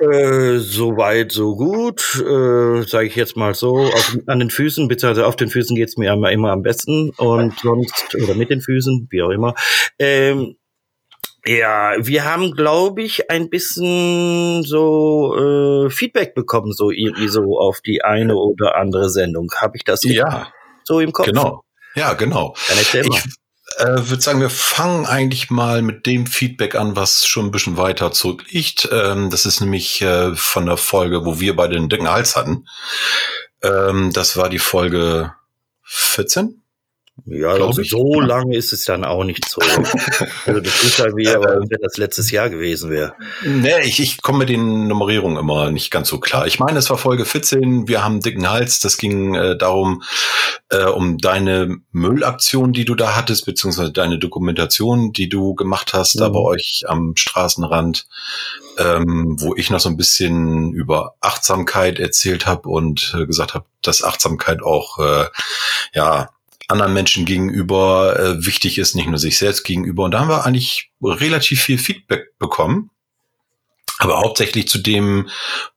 Äh, so weit, so gut, äh, sage ich jetzt mal so. Auf, an den Füßen, beziehungsweise auf den Füßen geht's mir immer, immer am besten und sonst, oder mit den Füßen, wie auch immer. Ähm, ja, wir haben, glaube ich, ein bisschen so äh, Feedback bekommen, so irgendwie so auf die eine oder andere Sendung. Habe ich das ja. so im Kopf? Genau. Ja, genau. Dann erzähl mal. Ich äh, würde sagen, wir fangen eigentlich mal mit dem Feedback an, was schon ein bisschen weiter zurückliegt. Ähm, das ist nämlich äh, von der Folge, wo wir beide den dicken Hals hatten. Ähm, das war die Folge 14. Ja, also so lange ist es dann auch nicht so. also das ist halt wie, aber wenn das letztes Jahr gewesen wäre. Nee, ich, ich komme mit den Nummerierungen immer nicht ganz so klar. Ich meine, es war Folge 14, wir haben einen dicken Hals. Das ging äh, darum, äh, um deine Müllaktion, die du da hattest, beziehungsweise deine Dokumentation, die du gemacht hast, da Mhm. bei euch am Straßenrand, ähm, wo ich noch so ein bisschen über Achtsamkeit erzählt habe und äh, gesagt habe, dass Achtsamkeit auch äh, ja anderen Menschen gegenüber äh, wichtig ist, nicht nur sich selbst gegenüber. Und da haben wir eigentlich relativ viel Feedback bekommen. Aber hauptsächlich zu dem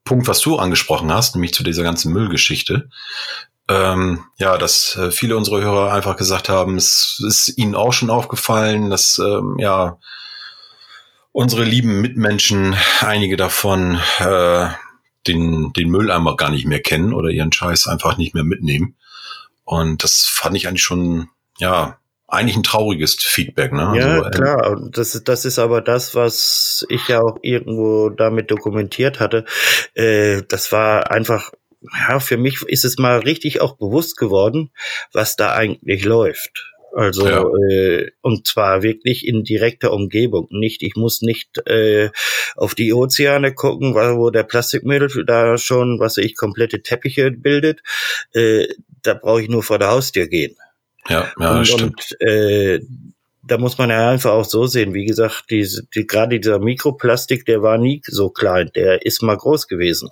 Punkt, was du angesprochen hast, nämlich zu dieser ganzen Müllgeschichte. Ähm, ja, dass äh, viele unserer Hörer einfach gesagt haben, es ist ihnen auch schon aufgefallen, dass ähm, ja unsere lieben Mitmenschen, einige davon äh, den, den Mülleimer gar nicht mehr kennen oder ihren Scheiß einfach nicht mehr mitnehmen. Und das fand ich eigentlich schon, ja, eigentlich ein trauriges Feedback. Ne? Ja, Also, äh, klar. Und das, ist- das ist aber das, was ich ja auch irgendwo damit dokumentiert hatte. Äh, das war einfach, ja, für mich ist es mal richtig auch bewusst geworden, was da eigentlich läuft. Also, Ja. äh, und zwar wirklich in direkter Umgebung. Nicht, ich muss nicht äh, auf die Ozeane gucken, weil- wo der Plastikmüll da schon, was ich, komplette Teppiche bildet. Äh, da brauche ich nur vor der Haustür gehen. ja, ja, und, stimmt. und äh, da muss man ja einfach auch so sehen. Wie gesagt, diese, die, gerade dieser Mikroplastik, der war nie so klein, der ist mal groß gewesen.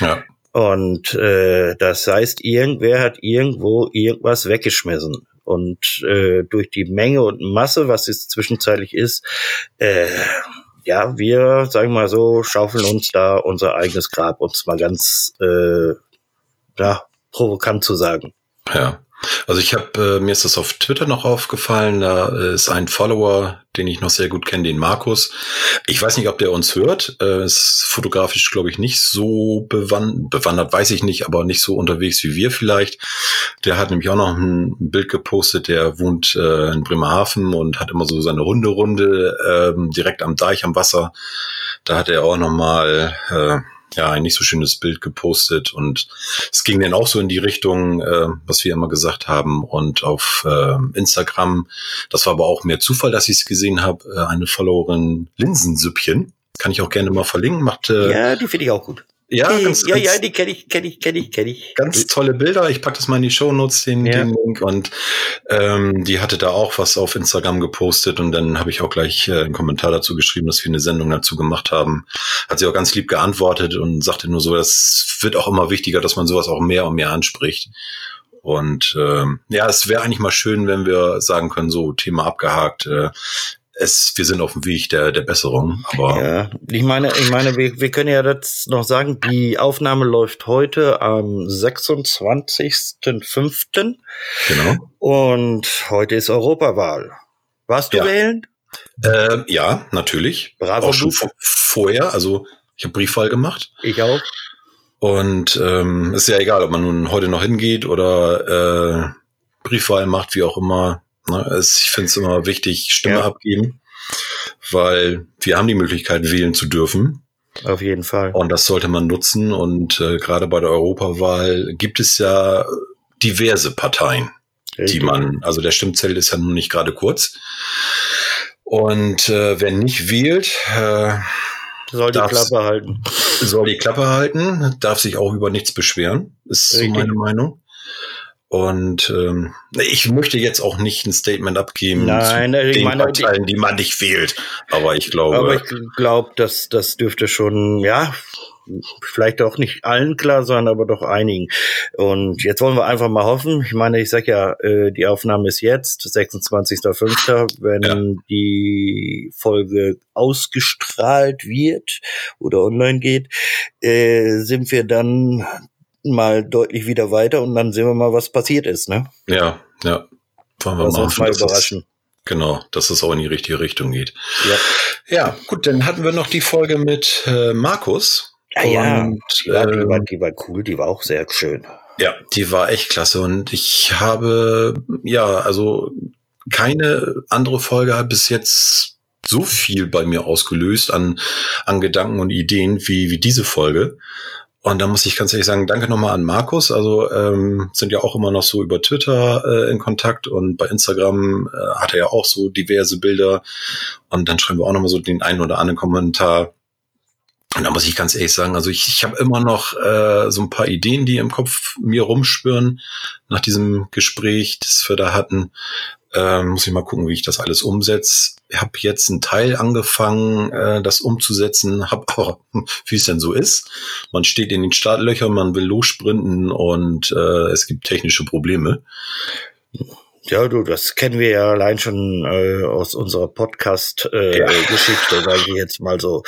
Ja, Und äh, das heißt, irgendwer hat irgendwo irgendwas weggeschmissen. Und äh, durch die Menge und Masse, was es zwischenzeitlich ist, äh, ja, wir, sagen wir mal so, schaufeln uns da unser eigenes Grab, uns mal ganz äh, ja, provokant zu sagen. ja. Also ich habe, äh, mir ist das auf Twitter noch aufgefallen, da äh, ist ein Follower, den ich noch sehr gut kenne, den Markus. Ich weiß nicht, ob der uns hört. Äh, ist fotografisch, glaube ich, nicht so bewan bewandert, weiß ich nicht, aber nicht so unterwegs wie wir vielleicht. Der hat nämlich auch noch ein Bild gepostet, der wohnt äh, in Bremerhaven und hat immer so seine Hunderunde ähm, direkt am Deich am Wasser. Da hat er auch nochmal äh, ja, ein nicht so schönes Bild gepostet und es ging dann auch so in die Richtung, äh, was wir immer gesagt haben und auf äh, Instagram, das war aber auch mehr Zufall, dass ich es gesehen habe, äh, eine Followerin Linsensüppchen, kann ich auch gerne mal verlinken, macht äh, ja, Ja, die finde ich auch gut. Ja, Die- ganz, ja, ganz, ja, die kenne ich, kenne ich, kenne ich, kenne ich. ganz tolle Bilder. Ich pack das mal in die Shownotes, den, Ja. den Link. Und ähm, die hatte da auch was auf Instagram gepostet und dann habe ich auch gleich äh, einen Kommentar dazu geschrieben, dass wir eine Sendung dazu gemacht haben. Hat sie auch ganz lieb geantwortet und sagte nur so, das wird auch immer wichtiger, dass man sowas auch mehr und mehr anspricht. Und ähm, ja, es wäre eigentlich mal schön, wenn wir sagen können, so Thema abgehakt. Äh, es, wir sind auf dem Weg der, der Besserung. Aber Ja, ich meine, ich meine, wir, wir können ja das noch sagen, die Aufnahme läuft heute am 26.05. genau. und heute ist Europawahl. Warst du Ja. wählen? Äh, ja, natürlich. Bravo, auch schon vor, vorher. Also ich habe Briefwahl gemacht. Ich auch. Und ähm, ist ja egal, ob man nun heute noch hingeht oder äh, Briefwahl macht, wie auch immer. Ne? Es, ich finde es immer wichtig, Stimme Ja. abgeben, weil wir haben die Möglichkeit, wählen zu dürfen. Auf jeden Fall. Und das sollte man nutzen. Und äh, gerade bei der Europawahl gibt es ja diverse Parteien, die Richtig. man, also der Stimmzettel ist ja nun nicht gerade kurz. Und äh, wer nicht wählt, äh, Soll die Klappe halten. soll die Klappe halten, darf sich auch über nichts beschweren, ist so meine Meinung. Und ähm, ich möchte jetzt auch nicht ein Statement abgeben Nein, zu den meine, Parteien, die man nicht fehlt. Aber ich glaube. Aber ich glaube, dass das dürfte schon, ja, vielleicht auch nicht allen klar sein, aber doch einigen. Und jetzt wollen wir einfach mal hoffen. Ich meine, ich sag ja, äh, die Aufnahme ist jetzt, 26.05., wenn Ja. die Folge ausgestrahlt wird oder online geht, äh, sind wir dann mal deutlich wieder weiter und dann sehen wir mal, was passiert ist, ne? Ja, ja. Wollen wir Lass mal uns mal überraschen. Genau, dass es auch in die richtige Richtung geht. Ja. Ja, gut, dann hatten wir noch die Folge mit äh, Markus. Ah ja, Und, die war, die, ähm, war, die war cool, die war auch sehr schön. Ja, die war echt klasse und ich habe ja also keine andere Folge hat bis jetzt so viel bei mir ausgelöst an an Gedanken und Ideen wie wie diese Folge. Und da muss ich ganz ehrlich sagen, danke nochmal an Markus. Also ähm, sind ja auch immer noch so über Twitter äh, in Kontakt und bei Instagram äh, hat er ja auch so diverse Bilder. Und dann schreiben wir auch nochmal so den einen oder anderen Kommentar. Und da muss ich ganz ehrlich sagen, also ich, ich habe immer noch äh, so ein paar Ideen, die im Kopf mir rumspüren nach diesem Gespräch, das wir da hatten. Ähm, muss ich mal gucken, wie ich das alles umsetze. Ich habe jetzt einen Teil angefangen, äh, das umzusetzen, habe aber, wie es denn so ist, man steht in den Startlöchern, man will lossprinten und äh, es gibt technische Probleme. Ja, du, das kennen wir ja allein schon äh, aus unserer Podcast-Geschichte, Ja. äh, Geschichte, sage ich jetzt mal so.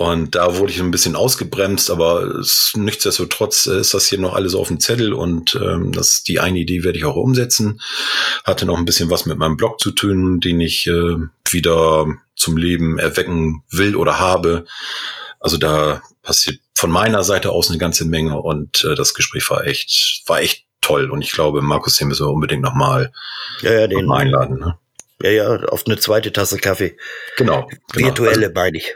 Und da wurde ich ein bisschen ausgebremst, aber es, nichtsdestotrotz äh, ist das hier noch alles auf dem Zettel und ähm, das die eine Idee werde ich auch umsetzen. Hatte noch ein bisschen was mit meinem Blog zu tun, den ich äh, wieder zum Leben erwecken will oder habe. Also da passiert von meiner Seite aus eine ganze Menge und äh, das Gespräch war echt, war echt toll. Und ich glaube, Markus, den müssen wir unbedingt nochmal Ja, ja, noch den, mal einladen. Ne? ja, ja, auf eine zweite Tasse Kaffee. Genau. genau. Virtuelle, meine ich.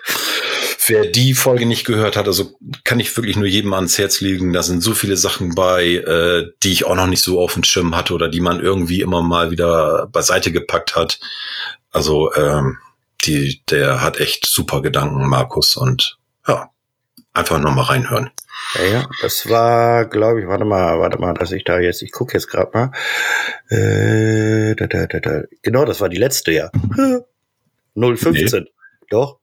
Wer die Folge nicht gehört hat, also kann ich wirklich nur jedem ans Herz legen. Da sind so viele Sachen bei, äh, die ich auch noch nicht so auf dem Schirm hatte oder die man irgendwie immer mal wieder beiseite gepackt hat. Also ähm, die, der hat echt super Gedanken, Markus. Und ja, einfach nochmal reinhören. Ja, ja, das war, glaube ich, warte mal, warte mal, dass ich da jetzt, ich gucke jetzt gerade mal. Äh, da, da, da, da. Genau, das war die letzte, ja. 015. Doch.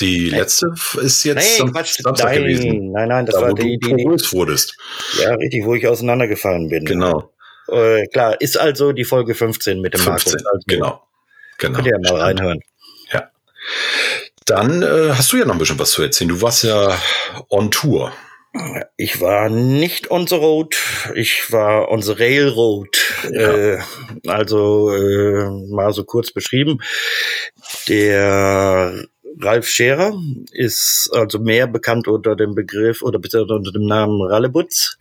Die letzte ist jetzt Nein, Quatsch, Samstag nein, gewesen. nein, nein, das Da, war die, du die, die, wurdest. ja, richtig, wo ich auseinandergefallen bin. Genau. Äh, klar, ist also die Folge 15 mit dem 15. Markus. Also, Genau. Genau. Könnt ihr ja mal reinhören. Dann äh, hast du ja noch ein bisschen was zu erzählen. Du warst ja on Tour. Ich war nicht on the road, ich war on the railroad. Ja. Äh, also äh, mal so kurz beschrieben. Der Ralf Scherer ist also mehr bekannt unter dem Begriff oder beziehungsweise unter dem Namen Rallebutz.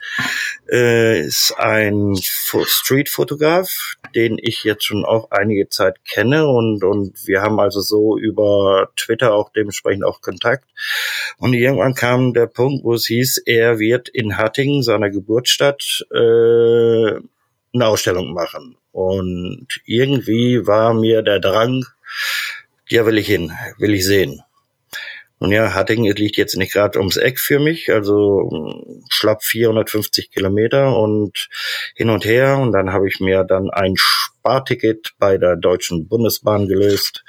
Äh, ist ein Fo- Street-Fotograf, den ich jetzt schon auch einige Zeit kenne und, und wir haben also so über Twitter auch dementsprechend auch Kontakt. Und irgendwann kam der Punkt, wo es hieß, er wird in Hattingen, seiner Geburtsstadt, äh, eine Ausstellung machen. Und irgendwie war mir der Drang, ja, will ich hin, will ich sehen. Und ja, Hattingen liegt jetzt nicht gerade ums Eck für mich, also mh, schlapp 450 Kilometer und hin und her. Und dann habe ich mir dann ein Sparticket bei der Deutschen Bundesbahn gelöst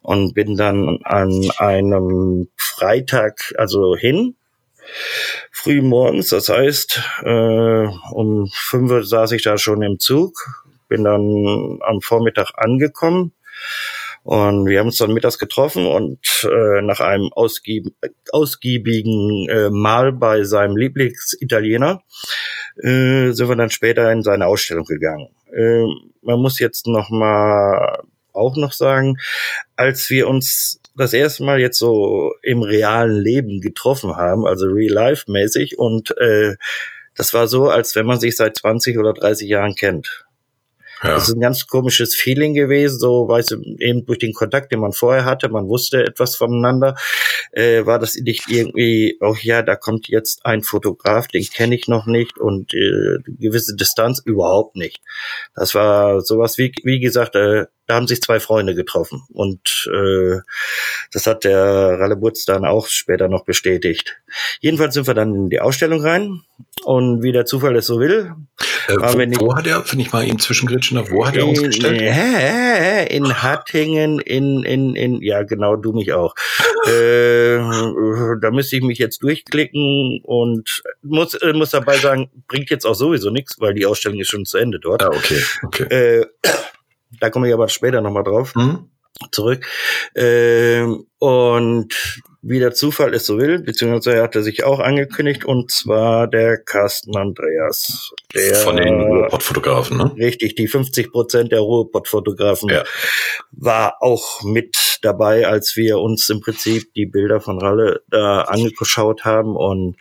und bin dann an einem Freitag also hin, früh morgens. Das heißt, äh, um fünf Uhr saß ich da schon im Zug, bin dann am Vormittag angekommen und wir haben uns dann mittags getroffen und äh, nach einem ausgieb ausgiebigen äh, Mahl bei seinem Lieblingsitaliener äh, sind wir dann später in seine Ausstellung gegangen. Äh, man muss jetzt noch mal auch noch sagen, als wir uns das erste Mal jetzt so im realen Leben getroffen haben, also real-life-mäßig und äh, das war so, als wenn man sich seit 20 oder 30 Jahren kennt. Ja. Das ist ein ganz komisches Feeling gewesen, so du, eben durch den Kontakt, den man vorher hatte, man wusste etwas voneinander, äh, war das nicht irgendwie, oh ja, da kommt jetzt ein Fotograf, den kenne ich noch nicht und äh, gewisse Distanz überhaupt nicht. Das war sowas wie, wie gesagt, äh, da haben sich zwei Freunde getroffen. Und äh, das hat der Rallebutz dann auch später noch bestätigt. Jedenfalls sind wir dann in die Ausstellung rein und wie der Zufall es so will. Äh, wo, wo, hat er, finde ich mal ihm zwischengritschen, wo hat er ausgestellt? In, in Hattingen, in, in, in, ja genau, du mich auch. äh, da müsste ich mich jetzt durchklicken und muss, äh, muss dabei sagen, bringt jetzt auch sowieso nichts, weil die Ausstellung ist schon zu Ende dort. Ah, okay, okay. Da komme ich aber später nochmal drauf. Hm? Zurück. Ähm, und wie der Zufall es so will, beziehungsweise er hatte sich auch angekündigt, und zwar der Carsten Andreas. Der, Von den Ruhrpott-Fotografen, ne? Richtig, die 50 Prozent der Ruhrpott-Fotografen ja. war auch mit dabei, als wir uns im Prinzip die Bilder von Ralle da angeschaut haben und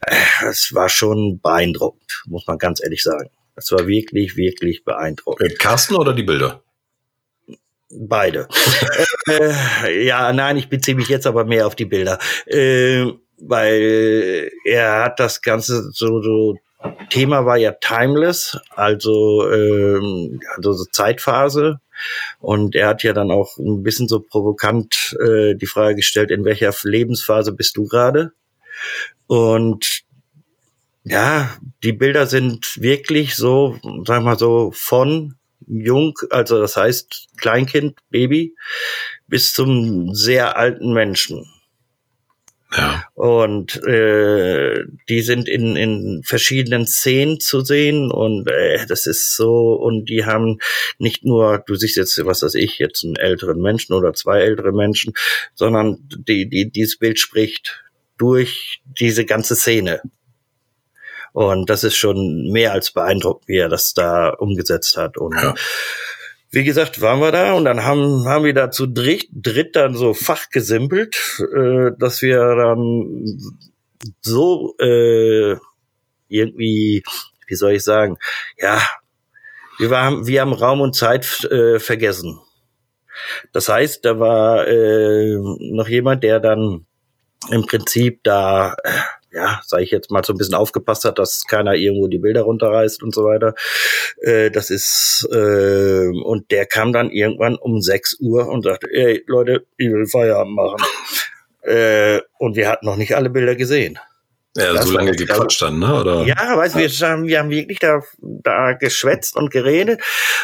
äh, es war schon beeindruckend, muss man ganz ehrlich sagen. Es war wirklich, wirklich beeindruckend. Carsten oder die Bilder? Beide. äh, ja, nein, ich beziehe mich jetzt aber mehr auf die Bilder. Äh, weil er hat das Ganze so, so Thema war ja timeless, also, ähm, also so Zeitphase. Und er hat ja dann auch ein bisschen so provokant äh, die Frage gestellt, in welcher Lebensphase bist du gerade? Und ja, die Bilder sind wirklich so, sag mal so, von jung, also das heißt Kleinkind, Baby, bis zum sehr alten Menschen. Ja. Und äh, die sind in, in verschiedenen Szenen zu sehen und äh, das ist so, und die haben nicht nur, du siehst jetzt, was weiß ich, jetzt einen älteren Menschen oder zwei ältere Menschen, sondern die, die, dieses Bild spricht durch diese ganze Szene. Und das ist schon mehr als beeindruckend, wie er das da umgesetzt hat. Und ja. wie gesagt, waren wir da und dann haben, haben wir da zu dritt, dritt dann so fachgesimpelt, äh, dass wir dann so äh, irgendwie, wie soll ich sagen, ja, wir, waren, wir haben Raum und Zeit äh, vergessen. Das heißt, da war äh, noch jemand, der dann im Prinzip da äh, ja, sage ich jetzt mal, so ein bisschen aufgepasst hat, dass keiner irgendwo die Bilder runterreißt und so weiter. Äh, das ist äh, und der kam dann irgendwann um 6 Uhr und sagte, ey Leute, ich will Feierabend machen. Äh, und wir hatten noch nicht alle Bilder gesehen. Ja, das so lange gequatscht dann, ne? Oder? Ja, weißt du, wir haben, wir haben wirklich da, da geschwätzt und geredet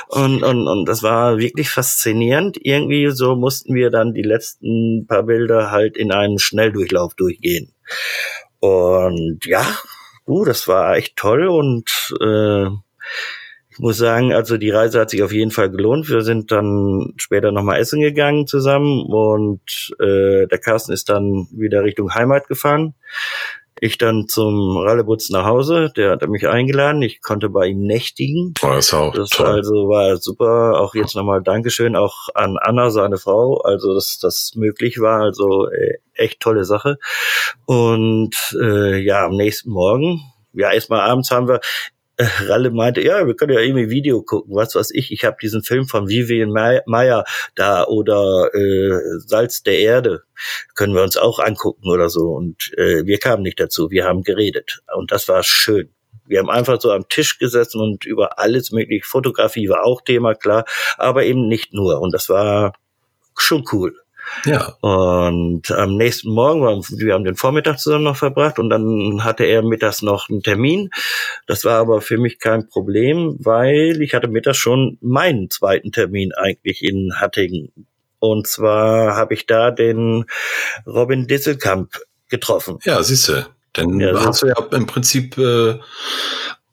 und, und, und das war wirklich faszinierend. Irgendwie so mussten wir dann die letzten paar Bilder halt in einem Schnelldurchlauf durchgehen. Und ja, du, das war echt toll und äh, ich muss sagen, also die Reise hat sich auf jeden Fall gelohnt. Wir sind dann später nochmal essen gegangen zusammen und äh, der Carsten ist dann wieder Richtung Heimat gefahren. Ich dann zum Rallebutz nach Hause, der hat mich eingeladen, ich konnte bei ihm nächtigen. Oh, das, auch das toll. also war super. Auch jetzt nochmal Dankeschön auch an Anna, seine Frau, also dass das möglich war. Also äh, echt tolle Sache. Und äh, ja, am nächsten Morgen, ja, erstmal abends haben wir, Ralle meinte, ja, wir können ja irgendwie Video gucken, was weiß ich. Ich habe diesen Film von Vivian Meyer da oder äh, Salz der Erde, können wir uns auch angucken oder so. Und äh, wir kamen nicht dazu, wir haben geredet. Und das war schön. Wir haben einfach so am Tisch gesessen und über alles mögliche. Fotografie war auch Thema, klar, aber eben nicht nur. Und das war schon cool. Ja. Und am nächsten Morgen, wir haben den Vormittag zusammen noch verbracht und dann hatte er mittags noch einen Termin. Das war aber für mich kein Problem, weil ich hatte mittags schon meinen zweiten Termin eigentlich in Hattingen. Und zwar habe ich da den Robin Disselkamp getroffen. Ja, siehst du. Denn ja, hast du ja im Prinzip äh,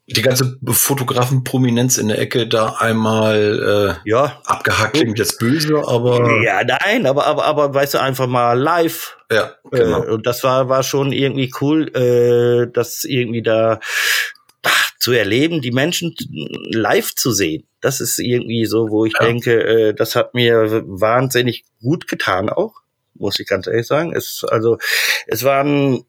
die ganze Fotografenprominenz in der Ecke da einmal äh, ja. abgehackt klingt jetzt böse, aber ja nein, aber aber aber weißt du einfach mal live. Ja, genau. Äh, und das war war schon irgendwie cool, äh, das irgendwie da ach, zu erleben, die Menschen live zu sehen. Das ist irgendwie so, wo ich ja. denke, äh, das hat mir wahnsinnig gut getan auch, muss ich ganz ehrlich sagen. Es also es waren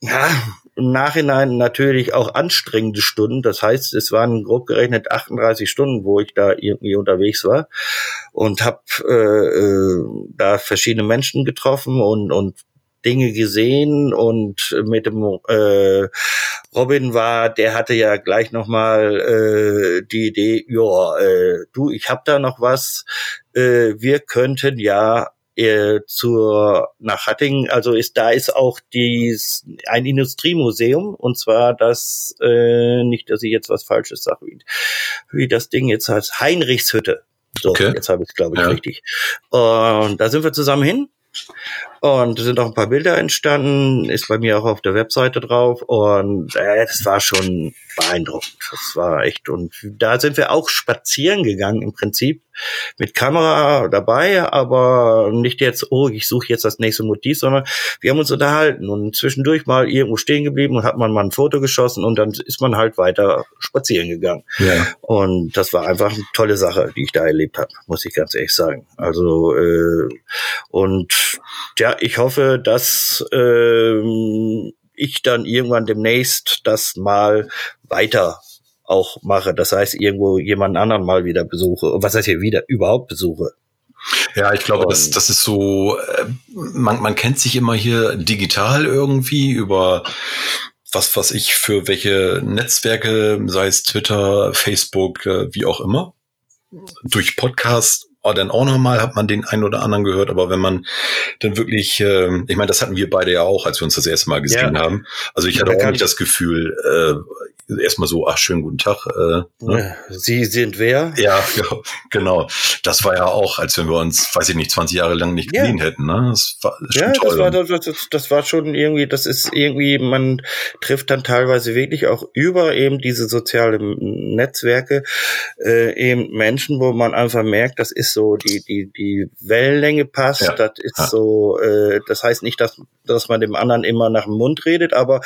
ja im Nachhinein natürlich auch anstrengende Stunden. Das heißt, es waren grob gerechnet 38 Stunden, wo ich da irgendwie unterwegs war und habe äh, äh, da verschiedene Menschen getroffen und, und Dinge gesehen und mit dem äh, Robin war, der hatte ja gleich nochmal äh, die Idee, ja, äh, du, ich hab da noch was, äh, wir könnten ja äh, zur nach Hattingen, also ist da ist auch dies ein Industriemuseum und zwar das äh, nicht, dass ich jetzt was Falsches sage, wie, wie das Ding jetzt heißt, Heinrichshütte. So, okay. jetzt habe ich es glaube ich ja. richtig. Und da sind wir zusammen hin und sind auch ein paar Bilder entstanden, ist bei mir auch auf der Webseite drauf und äh, das war schon beeindruckend. Das war echt und da sind wir auch spazieren gegangen im Prinzip mit Kamera dabei, aber nicht jetzt, oh, ich suche jetzt das nächste Motiv, sondern wir haben uns unterhalten und zwischendurch mal irgendwo stehen geblieben und hat man mal ein Foto geschossen und dann ist man halt weiter spazieren gegangen. Ja. Und das war einfach eine tolle Sache, die ich da erlebt habe, muss ich ganz ehrlich sagen. Also äh, und ja, ich hoffe, dass äh, ich dann irgendwann demnächst das mal weiter auch mache. Das heißt, irgendwo jemanden anderen mal wieder besuche. Und was heißt hier wieder überhaupt besuche? Ja, ich glaube, das, das ist so, äh, man, man kennt sich immer hier digital irgendwie über was, was ich für welche Netzwerke, sei es Twitter, Facebook, äh, wie auch immer, durch Podcast oh, dann auch nochmal hat man den einen oder anderen gehört, aber wenn man dann wirklich, äh, ich meine, das hatten wir beide ja auch, als wir uns das erste Mal gesehen ja. haben. Also ich hatte auch nicht das Gefühl, äh, erstmal so, ach, schönen guten Tag. Äh, ne? Sie sind wer? Ja, genau. Das war ja auch, als wenn wir uns, weiß ich nicht, 20 Jahre lang nicht gesehen ja. hätten. Ne? Das war ja. Das war, das, das war schon irgendwie, das ist irgendwie, man trifft dann teilweise wirklich auch über eben diese sozialen Netzwerke äh, eben Menschen, wo man einfach merkt, das ist so, die, die, die Wellenlänge passt, ja. das ist ja. so, äh, das heißt nicht, dass, dass man dem anderen immer nach dem Mund redet, aber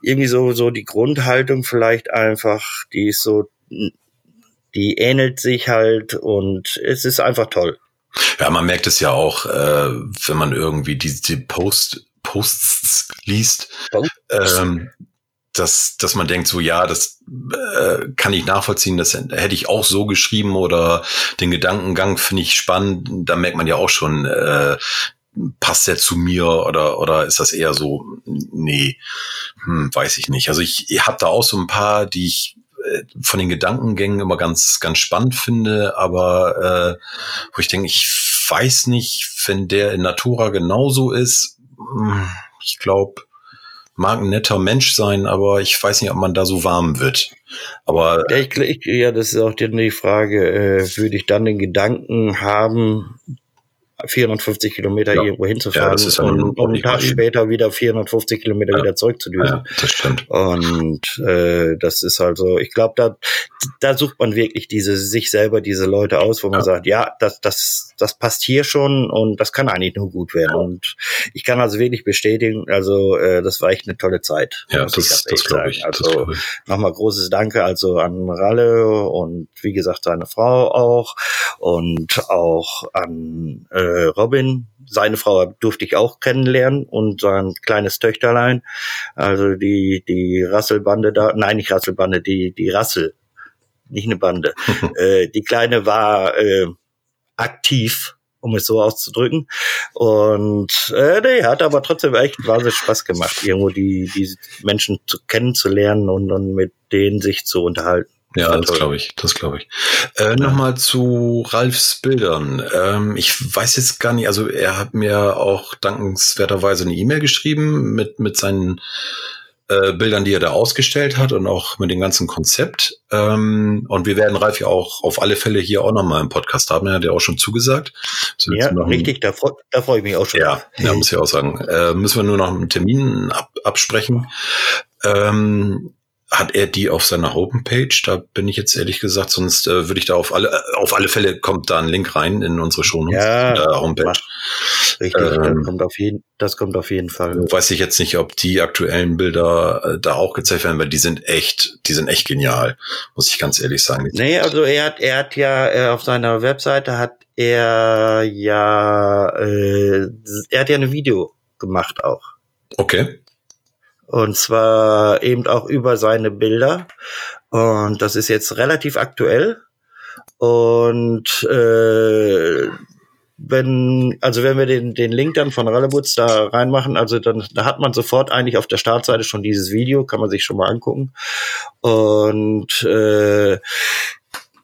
irgendwie so, so die Grundhaltung vielleicht vielleicht einfach, die ist so, die ähnelt sich halt und es ist einfach toll. Ja, man merkt es ja auch, äh, wenn man irgendwie die, die Post, Posts liest, ähm, dass, dass man denkt, so ja, das äh, kann ich nachvollziehen, das hätte ich auch so geschrieben oder den Gedankengang finde ich spannend. Da merkt man ja auch schon, äh, passt der zu mir oder oder ist das eher so nee hm, weiß ich nicht also ich, ich habe da auch so ein paar die ich äh, von den Gedankengängen immer ganz ganz spannend finde aber äh, wo ich denke ich weiß nicht wenn der in Natura genauso ist hm, ich glaube mag ein netter Mensch sein, aber ich weiß nicht, ob man da so warm wird. Aber ja, ich, ich, ja das ist auch die Frage, äh, würde ich dann den Gedanken haben, 450 Kilometer ja. irgendwo hinzufahren ja, und, und einen Tag später wieder 450 Kilometer wieder zurückzudüsen. Das stimmt. Und äh, das ist also, ich glaube, da, da sucht man wirklich diese sich selber diese Leute aus, wo man sagt, ja, das, das, das passt hier schon und das kann eigentlich nur gut werden. Und ich kann also wirklich bestätigen, also äh, das war echt eine tolle Zeit. Ja, das, das glaube ich. Also nochmal großes Danke also an Ralle und wie gesagt seine Frau auch und auch an äh, Robin, seine Frau durfte ich auch kennenlernen und sein kleines Töchterlein, also die, die Rasselbande da, nein, nicht Rasselbande, die, die Rassel, nicht eine Bande. äh, die Kleine war äh, aktiv, um es so auszudrücken. Und äh, nee, hat aber trotzdem echt wahnsinnig Spaß gemacht, irgendwo die, die Menschen zu, kennenzulernen und, und mit denen sich zu unterhalten. Ja, das glaube ich, das glaube ich. Äh, Nochmal zu Ralfs Bildern. Ähm, ich weiß jetzt gar nicht, also er hat mir auch dankenswerterweise eine E-Mail geschrieben mit, mit seinen äh, Bildern, die er da ausgestellt hat und auch mit dem ganzen Konzept. Ähm, und wir werden Ralf ja auch auf alle Fälle hier auch nochmal im Podcast haben. Er hat ja auch schon zugesagt. So ja, richtig, da, freu, da freue ich mich auch schon. Ja, ja muss ich auch sagen. Äh, müssen wir nur noch einen Termin ab, absprechen. Ähm, hat er die auf seiner Homepage? Da bin ich jetzt ehrlich gesagt, sonst äh, würde ich da auf alle, äh, auf alle Fälle kommt da ein Link rein in unsere Show ja, äh, Homepage. Richtig, ähm, das, kommt auf jeden, das kommt auf jeden Fall. Weiß ich jetzt nicht, ob die aktuellen Bilder äh, da auch gezeigt werden, weil die sind echt, die sind echt genial, muss ich ganz ehrlich sagen. Nee, also er hat, er hat ja äh, auf seiner Webseite hat er ja, äh, er hat ja ein Video gemacht auch. Okay. Und zwar eben auch über seine Bilder. Und das ist jetzt relativ aktuell. Und äh, wenn, also wenn wir den, den Link dann von Rallebutz da reinmachen, also dann, da hat man sofort eigentlich auf der Startseite schon dieses Video, kann man sich schon mal angucken. Und äh,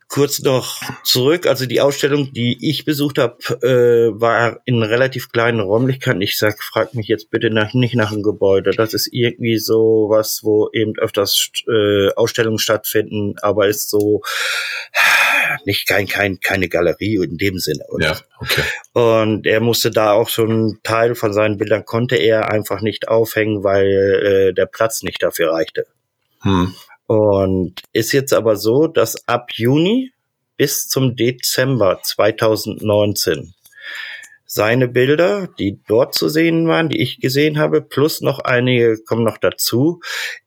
kurz noch zurück. Also die Ausstellung, die ich besucht habe, äh, war in relativ kleinen Räumlichkeiten. Ich sag, frag mich jetzt bitte nach, nicht nach einem Gebäude. Das ist irgendwie so was, wo eben öfters äh, Ausstellungen stattfinden, aber ist so nicht kein, kein, keine Galerie in dem Sinne. Oder? Ja, okay. Und er musste da auch so einen Teil von seinen Bildern konnte er einfach nicht aufhängen, weil äh, der Platz nicht dafür reichte. Hm. Und ist jetzt aber so, dass ab Juni bis zum Dezember 2019 seine Bilder, die dort zu sehen waren, die ich gesehen habe, plus noch einige kommen noch dazu,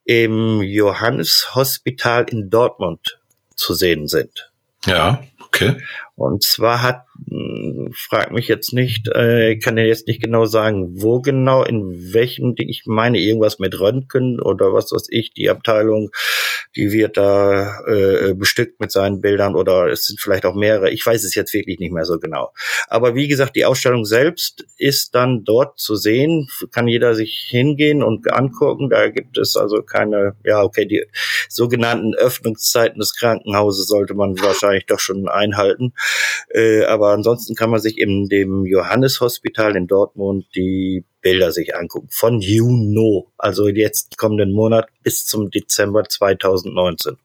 im Johannes Hospital in Dortmund zu sehen sind. Ja, okay. Und zwar hat, hm, frag mich jetzt nicht, äh, kann ja jetzt nicht genau sagen, wo genau, in welchem, ich meine irgendwas mit Röntgen oder was weiß ich, die Abteilung, die wird da äh, bestückt mit seinen Bildern oder es sind vielleicht auch mehrere. Ich weiß es jetzt wirklich nicht mehr so genau. Aber wie gesagt, die Ausstellung selbst ist dann dort zu sehen, kann jeder sich hingehen und angucken. Da gibt es also keine, ja okay, die sogenannten Öffnungszeiten des Krankenhauses sollte man wahrscheinlich doch schon einhalten. Äh, aber ansonsten kann man sich in dem Johannes Hospital in Dortmund die Bilder sich angucken. Von Juno, also jetzt kommenden Monat bis zum Dezember 2019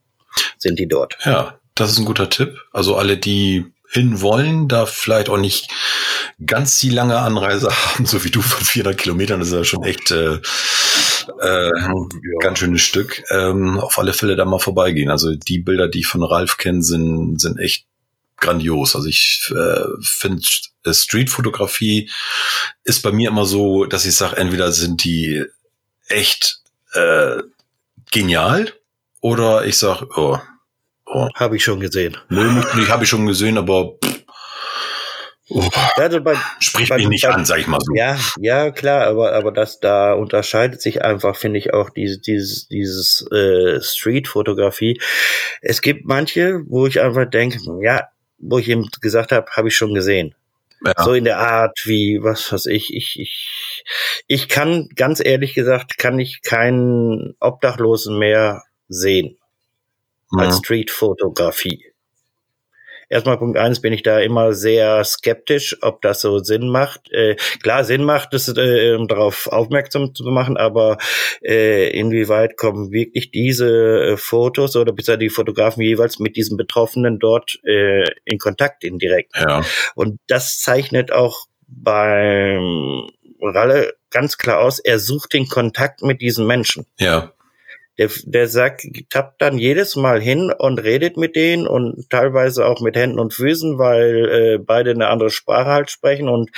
sind die dort. Ja, das ist ein guter Tipp. Also alle, die hin wollen, da vielleicht auch nicht ganz die lange Anreise haben, so wie du von 400 Kilometern, das ist ja schon echt äh, äh, ganz schönes Stück. Ähm, auf alle Fälle da mal vorbeigehen. Also die Bilder, die ich von Ralf kenne, sind, sind echt grandios. Also ich äh, finde äh, Streetfotografie ist bei mir immer so, dass ich sage, entweder sind die echt äh, genial oder ich sage, oh, oh. habe ich schon gesehen. Nö, nicht, nicht habe ich schon gesehen, aber pff, oh, also bei, spricht bei, mich nicht bei, an, sag ich mal so. Ja, ja, klar, aber aber das da unterscheidet sich einfach, finde ich auch diese dieses dieses äh, Street-Fotografie. Es gibt manche, wo ich einfach denke, ja, wo ich ihm gesagt habe, habe ich schon gesehen. Ja. So in der Art wie, was weiß ich, ich, ich, ich kann, ganz ehrlich gesagt, kann ich keinen Obdachlosen mehr sehen. Ja. Als Street-Fotografie erstmal Punkt eins bin ich da immer sehr skeptisch, ob das so Sinn macht. Äh, klar, Sinn macht es, äh, um darauf aufmerksam zu machen, aber äh, inwieweit kommen wirklich diese äh, Fotos oder bisher die Fotografen jeweils mit diesen Betroffenen dort äh, in Kontakt indirekt? Ja. Und das zeichnet auch beim Ralle ganz klar aus, er sucht den Kontakt mit diesen Menschen. Ja. Der, der sagt, tappt dann jedes Mal hin und redet mit denen und teilweise auch mit Händen und Füßen, weil äh, beide eine andere Sprache halt sprechen und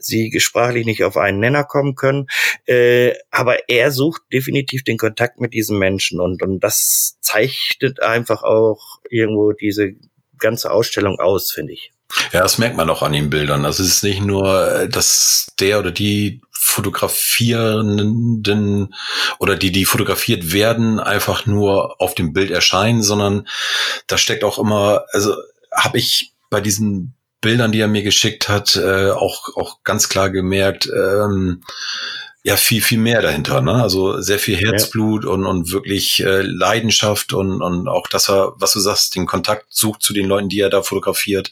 sie sprachlich nicht auf einen Nenner kommen können. Äh, aber er sucht definitiv den Kontakt mit diesen Menschen und, und das zeichnet einfach auch irgendwo diese ganze Ausstellung aus, finde ich. Ja, das merkt man auch an den Bildern. Also es ist nicht nur, äh, dass der oder die Fotografierenden oder die, die fotografiert werden, einfach nur auf dem Bild erscheinen, sondern da steckt auch immer, also habe ich bei diesen Bildern, die er mir geschickt hat, äh, auch, auch ganz klar gemerkt, ähm, ja viel, viel mehr dahinter. Ne? Also sehr viel Herzblut ja. und, und wirklich äh, Leidenschaft und, und auch, dass er, was du sagst, den Kontakt sucht zu den Leuten, die er da fotografiert.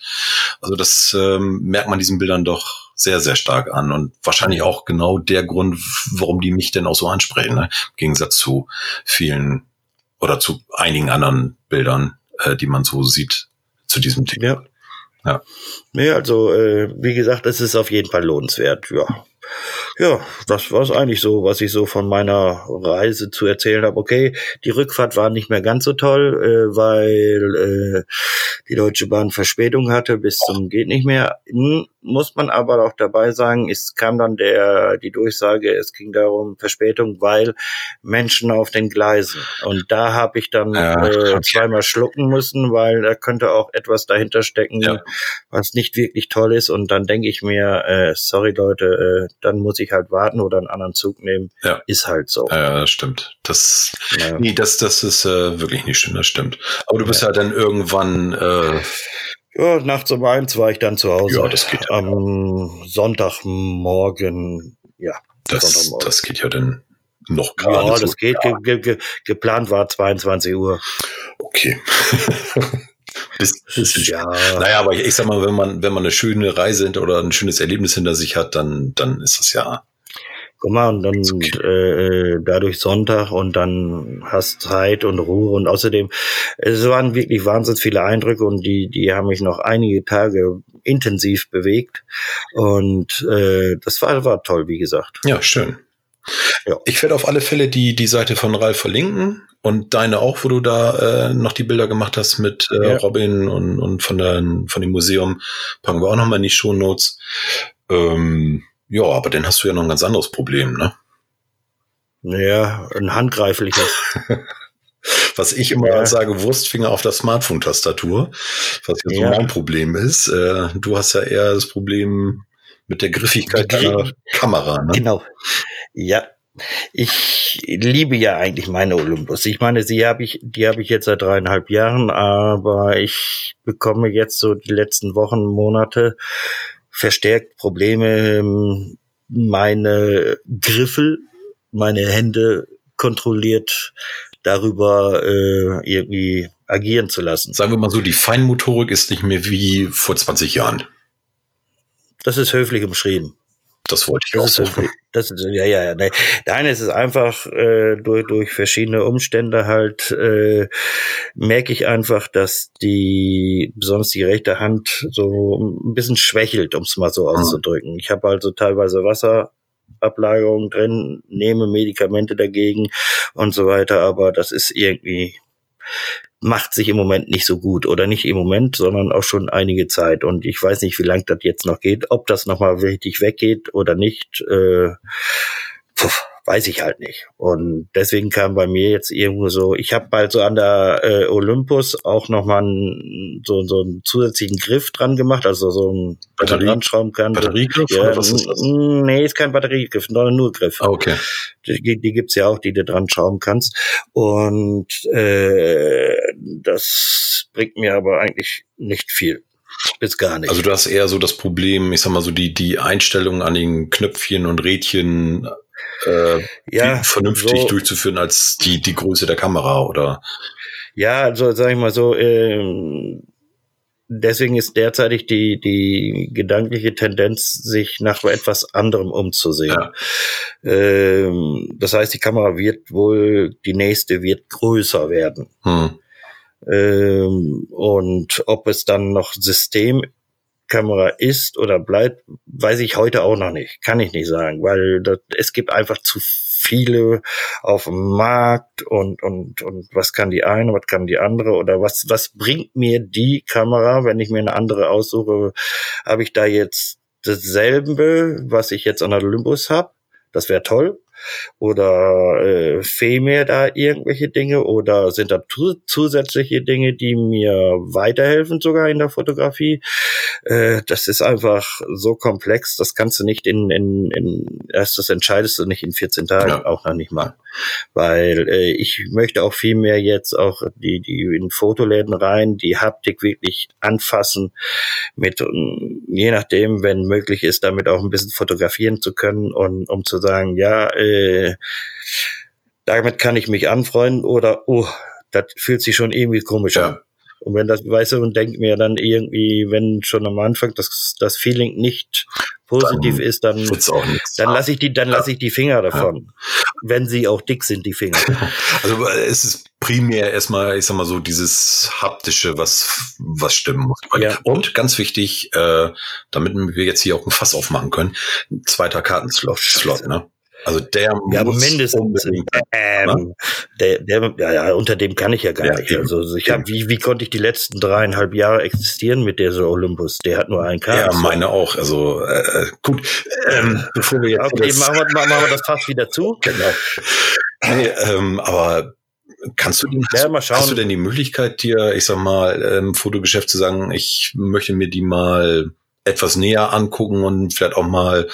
Also das ähm, merkt man diesen Bildern doch sehr, sehr stark an und wahrscheinlich auch genau der Grund, warum die mich denn auch so ansprechen, ne? im Gegensatz zu vielen oder zu einigen anderen Bildern, äh, die man so sieht zu diesem Thema. Ja. Ja. Nee, also äh, wie gesagt, es ist auf jeden Fall lohnenswert, ja ja, das war es eigentlich so, was ich so von meiner Reise zu erzählen habe. Okay, die Rückfahrt war nicht mehr ganz so toll, äh, weil äh, die Deutsche Bahn Verspätung hatte bis zum geht nicht mehr. Hm, muss man aber auch dabei sagen, es kam dann der die Durchsage, es ging darum Verspätung, weil Menschen auf den Gleisen. Und da habe ich dann ja, äh, zweimal schlucken müssen, weil da könnte auch etwas dahinter stecken, ja. was nicht wirklich toll ist. Und dann denke ich mir, äh, sorry Leute, äh, dann muss ich halt warten oder einen anderen Zug nehmen. Ja. Ist halt so. Ja, das stimmt. Das, ja. nee, das, das ist äh, wirklich nicht schön, das stimmt. Aber du bist ja, ja dann irgendwann äh, Ja, nachts um eins war ich dann zu Hause. Ja, das geht. Am Sonntagmorgen, ja. Das, Sonntagmorgen. das geht ja dann noch gerade. Ja, so. das geht. Ge ge ge geplant war 22 Uhr. Okay. Bis, bisschen Ja, Naja, aber ich, ich sag mal, wenn man, wenn man eine schöne Reise hinter oder ein schönes Erlebnis hinter sich hat, dann, dann ist das ja. Guck mal, und dann okay. äh, dadurch Sonntag und dann hast Zeit und Ruhe und außerdem, es waren wirklich wahnsinnig viele Eindrücke und die, die haben mich noch einige Tage intensiv bewegt und äh, das war, war toll, wie gesagt. Ja, schön. Ja. Ich werde auf alle Fälle die, die Seite von Ralf verlinken und deine auch, wo du da äh, noch die Bilder gemacht hast mit äh, Ja. Robin und, und von, der, von dem Museum. Packen wir auch nochmal in die Shownotes. Ähm, ja, aber dann hast du ja noch ein ganz anderes Problem, ne? Ja, ein handgreifliches. Was ich immer Ja. sage, Wurstfinger auf der Smartphone-Tastatur, was jetzt Ja. so mein Problem ist. Äh, du hast ja eher das Problem mit der Griffigkeit Gri- deiner Kamera, ne? Genau. Ja. Ich liebe ja eigentlich meine Olympus. Ich meine, sie habe ich, die habe ich jetzt seit dreieinhalb Jahren, aber ich bekomme jetzt so die letzten Wochen, Monate verstärkt Probleme, ähm, meine Griffel, meine Hände kontrolliert darüber äh, irgendwie agieren zu lassen. Sagen wir mal so, die Feinmotorik ist nicht mehr wie vor 20 Jahren. Das ist höflich umschrieben. Das wollte ich auch Das so. das ist ja, ja, ja. Nein, Nein, es ist einfach äh, durch, durch verschiedene Umstände halt, äh, merke ich einfach, dass die, besonders die rechte Hand so ein bisschen schwächelt, um es mal so auszudrücken. Ich habe also teilweise Wasserablagerungen drin, nehme Medikamente dagegen und so weiter, aber das ist irgendwie macht sich im Moment nicht so gut oder nicht im Moment, sondern auch schon einige Zeit. Und ich weiß nicht, wie lang das jetzt noch geht, ob das noch mal richtig weggeht oder nicht, äh, pf, weiß ich halt nicht. Und deswegen kam bei mir jetzt irgendwo so, ich habe bald so an der äh, Olympus auch noch mal einen, so, so einen zusätzlichen Griff dran gemacht, also so ein Batterie- dran schrauben kann. Batteriegriff Ja, oder was ist das? Nee, ist kein Batteriegriff, sondern nur Griff Ah, okay. die, die gibt's ja auch, die du dran schrauben kannst. Und äh, das bringt mir aber eigentlich nicht viel. Bis gar nicht. Also du hast eher so das Problem, ich sag mal so, die, die Einstellungen an den Knöpfchen und Rädchen äh, ja, vernünftig so, durchzuführen als die, die Größe der Kamera oder Ja, also sag ich mal so, ähm, deswegen ist derzeitig die, die gedankliche Tendenz, sich nach etwas anderem umzusehen. Ja. Ähm, das heißt, die Kamera wird wohl, die nächste wird größer werden. hm. Ähm, und ob es dann noch Systemkamera ist oder bleibt, weiß ich heute auch noch nicht. Kann ich nicht sagen, weil das, es gibt einfach zu viele auf dem Markt und, und, und was kann die eine, was kann die andere oder was, was bringt mir die Kamera, wenn ich mir eine andere aussuche, habe ich da jetzt dasselbe, was ich jetzt an der Olympus habe? Das wäre toll oder äh, fehlen mir da irgendwelche Dinge oder sind da zu, zusätzliche Dinge, die mir weiterhelfen sogar in der Fotografie? Äh, das ist einfach so komplex, das kannst du nicht in, in, in erst das entscheidest du nicht in 14 Tagen, Ja. auch noch nicht mal. Weil äh, ich möchte auch viel mehr jetzt auch die, die in Fotoläden rein, die Haptik wirklich anfassen, mit ähm, je nachdem, wenn möglich ist, damit auch ein bisschen fotografieren zu können und um zu sagen, ja, äh, damit kann ich mich anfreunden oder oh, das fühlt sich schon irgendwie komisch Ja. an. Und wenn das, weißt du, und denk mir dann irgendwie, wenn schon am Anfang das, das Feeling nicht positiv Dann ist, dann, dann lasse ich die, dann lasse ich die Finger davon. Wenn sie auch dick sind, die Finger. Also äh, es ist primär erstmal, ich sag mal so, dieses haptische, was was stimmen muss. Ja. Und ganz wichtig, äh, damit wir jetzt hier auch ein Fass aufmachen können, ein zweiter Kartenslot, Slot, ne? Also der Ja, muss mindestens. Ähm, der, der, ja, ja, unter dem kann ich ja gar Ja, nicht. eben. Also ich hab, wie, wie konnte ich die letzten dreieinhalb Jahre existieren mit der so Olympus? Der hat nur einen Ja, Karten. meine auch. Also äh, gut, ähm, bevor wir jetzt Okay, machen wir, machen wir das fast wieder zu. Genau. Nee, ähm, aber kannst du, denn, Ja, hast, hast du denn die Möglichkeit, dir, ich sag mal, im Fotogeschäft zu sagen, ich möchte mir die mal etwas näher angucken und vielleicht auch mal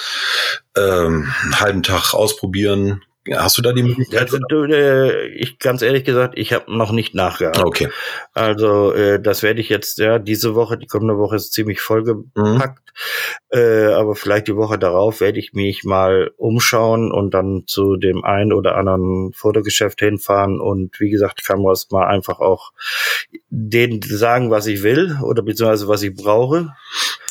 ähm, einen halben Tag ausprobieren, Hast du da die Möglichkeit? Also, du, äh, ich ganz ehrlich gesagt, ich habe noch nicht nachgehabt. Okay. Also äh, das werde ich jetzt ja diese Woche, die kommende Woche ist ziemlich vollgepackt, mhm. äh, aber vielleicht die Woche darauf werde ich mich mal umschauen und dann zu dem einen oder anderen Fotogeschäft hinfahren und wie gesagt, es mal einfach auch denen sagen, was ich will oder beziehungsweise was ich brauche.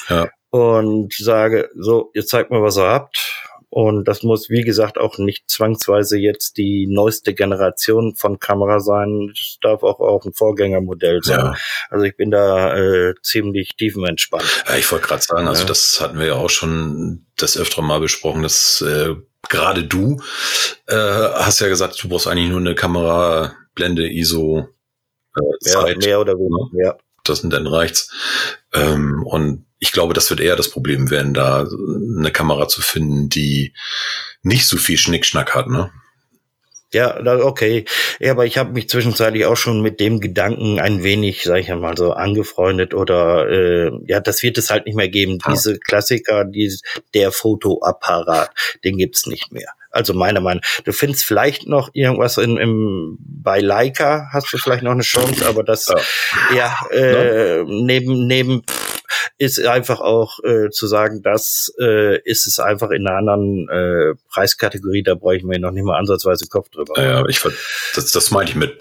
Ja. Und sage, so, ihr zeigt mir, was ihr habt und das muss, wie gesagt, auch nicht zwangsweise jetzt die neueste Generation von Kamera sein. Es darf auch, auch ein Vorgängermodell sein. Ja. Also ich bin da äh, ziemlich tiefenentspannt. Ja, ich wollte gerade sagen, also ja. das hatten wir ja auch schon das öfter mal besprochen, dass äh, gerade du äh, hast ja gesagt, du brauchst eigentlich nur eine Kamera, Blende, ISO, äh, Zeit. Ja, mehr oder weniger, ja. Das dann reicht's. Ähm, und ich glaube, das wird eher das Problem werden, da eine Kamera zu finden, die nicht so viel Schnickschnack hat, ne? Ja, okay. Ja, aber ich habe mich zwischenzeitlich auch schon mit dem Gedanken ein wenig, sag ich mal so, angefreundet oder äh, ja, das wird es halt nicht mehr geben. Ah. Diese Klassiker, die, der Fotoapparat, den gibt's nicht mehr. Also meiner Meinung. Du findest vielleicht noch irgendwas in, im, bei Leica hast du vielleicht noch eine Chance, aber das ja, ja äh, neben neben ist einfach auch äh, zu sagen, das äh, ist es einfach in einer anderen äh, Preiskategorie, da brauche ich mir noch nicht mal ansatzweise Kopf drüber. Ja, ich das, das meinte ich mit.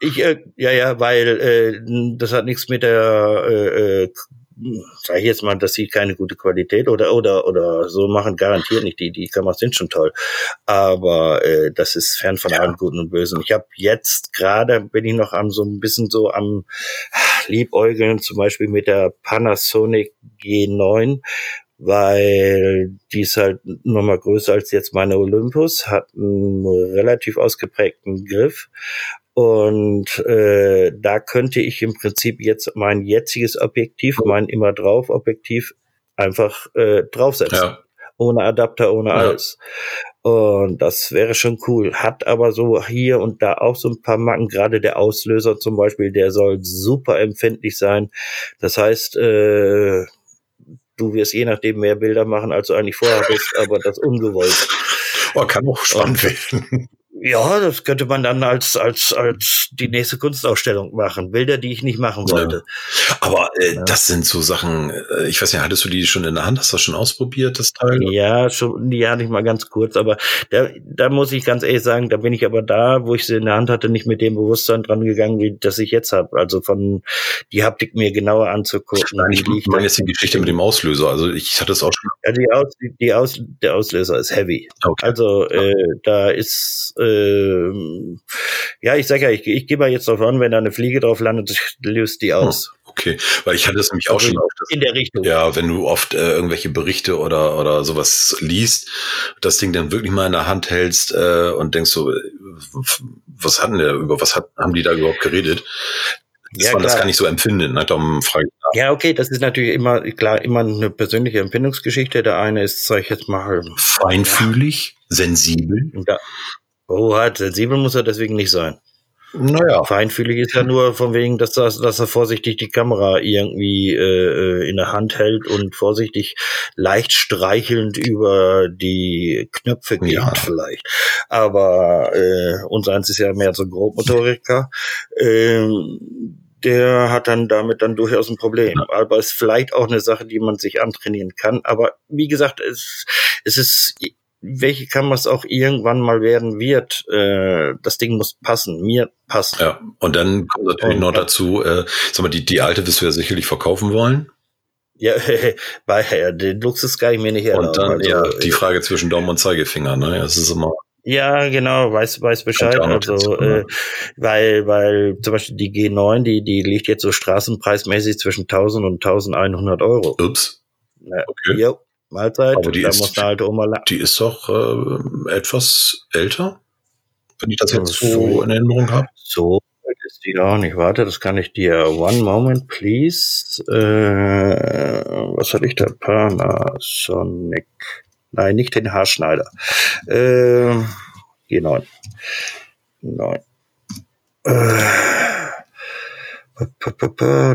Ich, äh, ja, ja, weil äh, das hat nichts mit der äh, äh sage ich jetzt mal, dass sie keine gute Qualität oder oder oder so machen, garantiert nicht. Die die Kameras sind schon toll, aber äh, das ist fern von ja. allem Guten und Bösen. Ich habe jetzt gerade bin ich noch am so ein bisschen so am liebäugeln, zum Beispiel mit der Panasonic G9, weil die ist halt nochmal größer als jetzt meine Olympus, hat einen relativ ausgeprägten Griff und äh, da könnte ich im Prinzip jetzt mein jetziges Objektiv, mein immer drauf Objektiv, einfach äh, draufsetzen. Ja. Ohne Adapter, ohne ja. alles. Und das wäre schon cool. Hat aber so hier und da auch so ein paar Macken. Gerade der Auslöser zum Beispiel, der soll super empfindlich sein. Das heißt, äh, du wirst je nachdem mehr Bilder machen, als du eigentlich vorhattest, aber das ungewollt. Oh, kann auch spannend werden. Ja, das könnte man dann als, als, als die nächste Kunstausstellung machen. Bilder, die ich nicht machen wollte. Ja. Aber äh, ja. das sind so Sachen, äh, ich weiß nicht, hattest du die schon in der Hand? Hast du das schon ausprobiert, das Teil? Ja, schon, ja, nicht mal ganz kurz, aber da, da muss ich ganz ehrlich sagen, da bin ich aber da, wo ich sie in der Hand hatte, nicht mit dem Bewusstsein dran gegangen, wie das ich jetzt habe. Also von die Haptik mir genauer anzugucken. Nein, ich meine jetzt die Geschichte mit dem Auslöser. Also ich hatte es auch schon. Ja, die Aus, die Aus, der Auslöser ist heavy. Okay. Also äh, da ist äh, äh, ja, ich sag ja, ich, ich gehe mal jetzt drauf an, wenn da eine Fliege drauf landet, löst die aus. Hm, okay, weil ich hatte es nämlich auch also schon oft. In der Richtung. Ja, wenn du oft äh, irgendwelche Berichte oder oder sowas liest, das Ding dann wirklich mal in der Hand hältst äh, und denkst so, was hatten der über was hat, haben die da überhaupt geredet? Das, ja, man das gar nicht so empfinden. Ne? Darum frage ich ja, okay, das ist natürlich immer klar immer eine persönliche Empfindungsgeschichte. Der eine ist, sag ich jetzt mal, feinfühlig, sensibel. Ja. Oh, halt, sensibel muss er deswegen nicht sein. Naja. Feinfühlig ist ja nur von wegen, dass, das, dass er vorsichtig die Kamera irgendwie äh, äh, in der Hand hält und vorsichtig leicht streichelnd über die Knöpfe geht ja. vielleicht. Aber äh, uns eins ist ja mehr so Grobmotoriker. Ähm, der hat dann damit dann durchaus ein Problem. Aber es ist vielleicht auch eine Sache, die man sich antrainieren kann. Aber wie gesagt, es, es ist welche Kameras auch irgendwann mal werden wird, äh, das Ding muss passen, mir passen. Ja, und dann kommt natürlich und, noch dazu, äh, sag mal, die, die alte wirst du ja sicherlich verkaufen wollen. Ja, bei ja, den Luxus kann ich mir nicht erlauben. Und dann, also, ja, die Frage zwischen Daumen und Zeigefinger, ne, das ist immer. Ja, genau, weiß, weiß Bescheid. Also, dazu, äh, ne? weil, weil zum Beispiel die G9, die, die liegt jetzt so straßenpreismäßig zwischen 1000 und 1100 Euro. Ups. Ja, okay. Jo. Mahlzeit. Aber die da ist, halt die ist doch äh, etwas älter, wenn ich das jetzt so, so in Erinnerung habe. So ist die auch nicht. Warte, das kann ich dir. One moment, please. Äh, was hatte ich da? Panasonic. Nein, nicht den Haarschneider. Äh, G9. 9. Äh,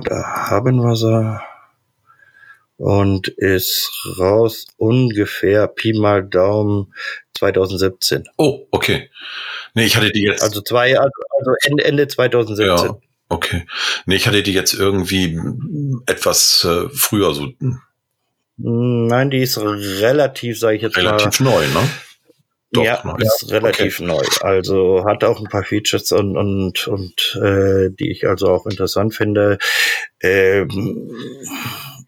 da haben wir sie. Und ist raus ungefähr Pi mal Daumen 2017. Oh, okay. Nee, ich hatte die jetzt. Also zwei, also, also Ende, Ende 2017. Ja, okay. Nee, ich hatte die jetzt irgendwie etwas äh, früher so. Nein, die ist relativ, sage ich jetzt relativ mal. Relativ neu, ne? Doch, ja, neu. ist relativ okay. neu. Also hat auch ein paar Features und und und äh, die ich also auch interessant finde. Ähm,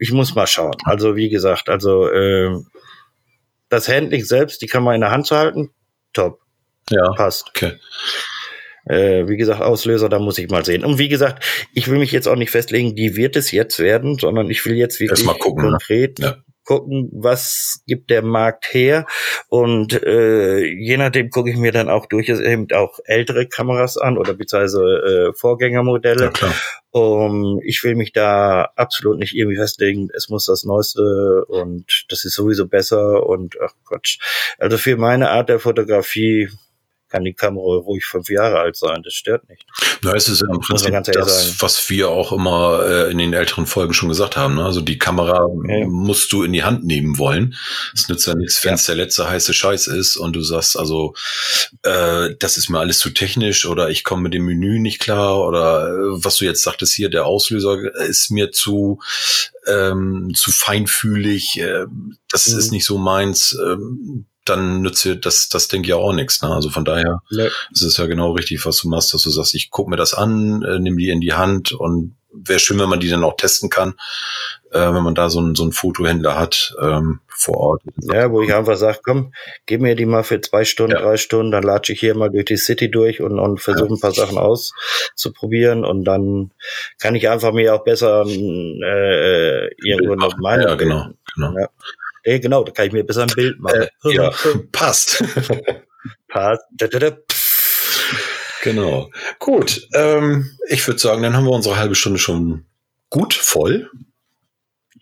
ich muss mal schauen. Also wie gesagt, also äh, das Handling selbst, die kann man in der Hand zu halten, top. Ja. Passt. Okay. Äh, wie gesagt, Auslöser, da muss ich mal sehen. Und wie gesagt, ich will mich jetzt auch nicht festlegen, die wird es jetzt werden, sondern ich will jetzt wirklich gucken, ne? konkret ne? ja gucken, was gibt der Markt her. Und äh, je nachdem gucke ich mir dann auch durchaus eben auch ältere Kameras an oder beziehungsweise äh, Vorgängermodelle. Ja, um, ich will mich da absolut nicht irgendwie festlegen, es muss das Neueste und das ist sowieso besser und ach Quatsch. Also für meine Art der Fotografie kann die Kamera ruhig fünf Jahre alt sein. Das stört nicht. Na, es ist ja im Prinzip das, sagen. was wir auch immer äh, in den älteren Folgen schon gesagt haben. Ne? Also die Kamera okay. musst du in die Hand nehmen wollen. Es nützt ja nichts, wenn es ja. der letzte heiße Scheiß ist und du sagst, also äh, das ist mir alles zu technisch oder ich komme mit dem Menü nicht klar oder äh, was du jetzt sagtest hier, der Auslöser ist mir zu ähm, zu feinfühlig. Äh, das mhm. ist nicht so meins. Ähm, dann nützt dir das, das Ding ja auch nichts. Ne? Also von daher nee. ist es ja genau richtig, was du machst, dass du sagst, ich guck mir das an, äh, nimm die in die Hand und wäre schön, wenn man die dann auch testen kann, äh, wenn man da so einen so einen Fotohändler hat ähm, vor Ort. Ja, wo ich einfach sage, komm, gib mir die mal für zwei Stunden, ja. drei Stunden, dann latsche ich hier mal durch die City durch und, und versuche ja. ein paar Sachen auszuprobieren und dann kann ich einfach mir auch besser äh, irgendwo noch meine. Ja, genau. genau. Ja. Äh, genau, da kann ich mir besser ein Bild machen. Äh, ja, passt. passt. Genau. Gut. Ähm, ich würde sagen, dann haben wir unsere halbe Stunde schon gut voll.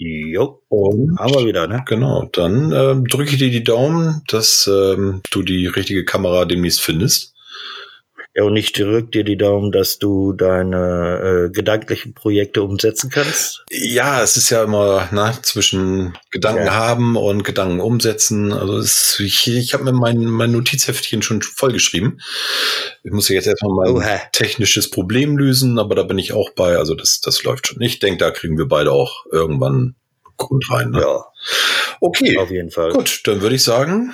Jo, und haben wir wieder, ne? Genau, dann ähm, drücke ich dir die Daumen, dass ähm, du die richtige Kamera demnächst findest. Ja, und ich drück dir die Daumen, dass du deine äh, gedanklichen Projekte umsetzen kannst. Ja, es ist ja immer ne, zwischen Gedanken ja. haben und Gedanken umsetzen. Also es, ich, ich habe mir mein, mein Notizheftchen schon vollgeschrieben. Ich muss jetzt erstmal mein Oha. technisches Problem lösen, aber da bin ich auch bei. Also das, das läuft schon. Ich denke, da kriegen wir beide auch irgendwann Grund rein. Ne? Ja. Okay. Auf jeden Fall. Gut, dann würde ich sagen,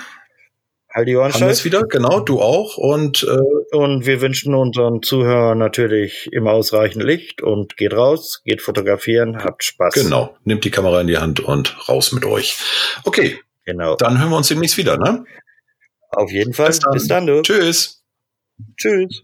Halt die Ohren Haben wir wieder, genau, du auch. Und, äh, und wir wünschen unseren Zuhörern natürlich immer ausreichend Licht und geht raus, geht fotografieren, habt Spaß. Genau, nehmt die Kamera in die Hand und raus mit euch. Okay, genau. Dann hören wir uns demnächst wieder, ne? Auf jeden Fall. Bis dann, Bis dann du. Tschüss. Tschüss.